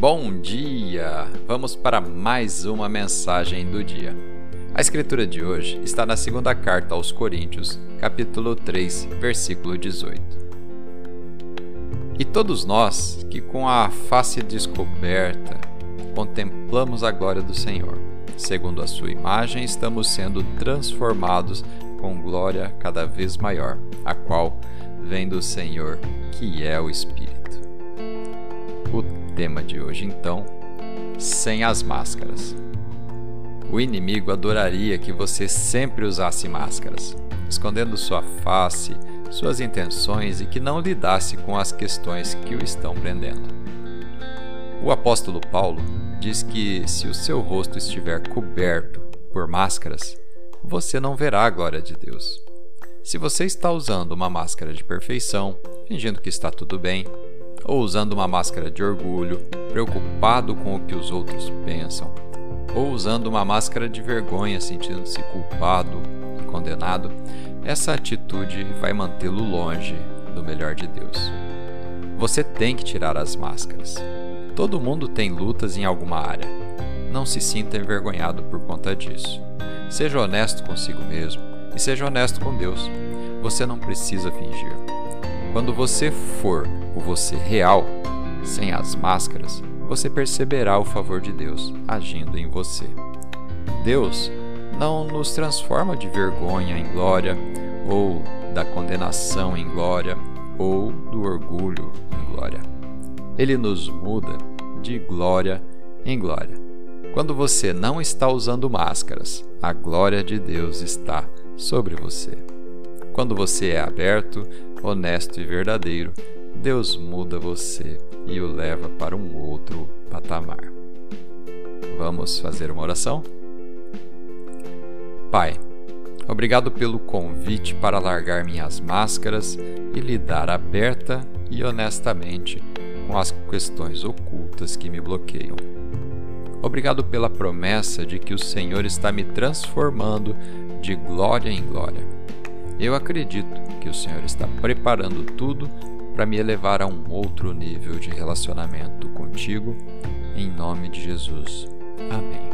Bom dia! Vamos para mais uma mensagem do dia. A escritura de hoje está na segunda carta aos Coríntios, capítulo 3, versículo 18. E todos nós que com a face descoberta contemplamos a glória do Senhor, segundo a sua imagem, estamos sendo transformados com glória cada vez maior, a qual vem do Senhor, que é o Espírito. Tema de hoje, então, sem as máscaras. O inimigo adoraria que você sempre usasse máscaras, escondendo sua face, suas intenções e que não lidasse com as questões que o estão prendendo. O apóstolo Paulo diz que se o seu rosto estiver coberto por máscaras, você não verá a glória de Deus. Se você está usando uma máscara de perfeição, fingindo que está tudo bem, ou usando uma máscara de orgulho, preocupado com o que os outros pensam, ou usando uma máscara de vergonha, sentindo-se culpado e condenado, essa atitude vai mantê-lo longe do melhor de Deus. Você tem que tirar as máscaras. Todo mundo tem lutas em alguma área. Não se sinta envergonhado por conta disso. Seja honesto consigo mesmo e seja honesto com Deus. Você não precisa fingir. Quando você for o você real, sem as máscaras, você perceberá o favor de Deus agindo em você. Deus não nos transforma de vergonha em glória, ou da condenação em glória, ou do orgulho em glória. Ele nos muda de glória em glória. Quando você não está usando máscaras, a glória de Deus está sobre você. Quando você é aberto, honesto e verdadeiro, Deus muda você e o leva para um outro patamar. Vamos fazer uma oração? Pai, obrigado pelo convite para largar minhas máscaras e lidar aberta e honestamente com as questões ocultas que me bloqueiam. Obrigado pela promessa de que o Senhor está me transformando de glória em glória eu acredito que o Senhor está preparando tudo para me elevar a um outro nível de relacionamento contigo, em nome de Jesus. Amém.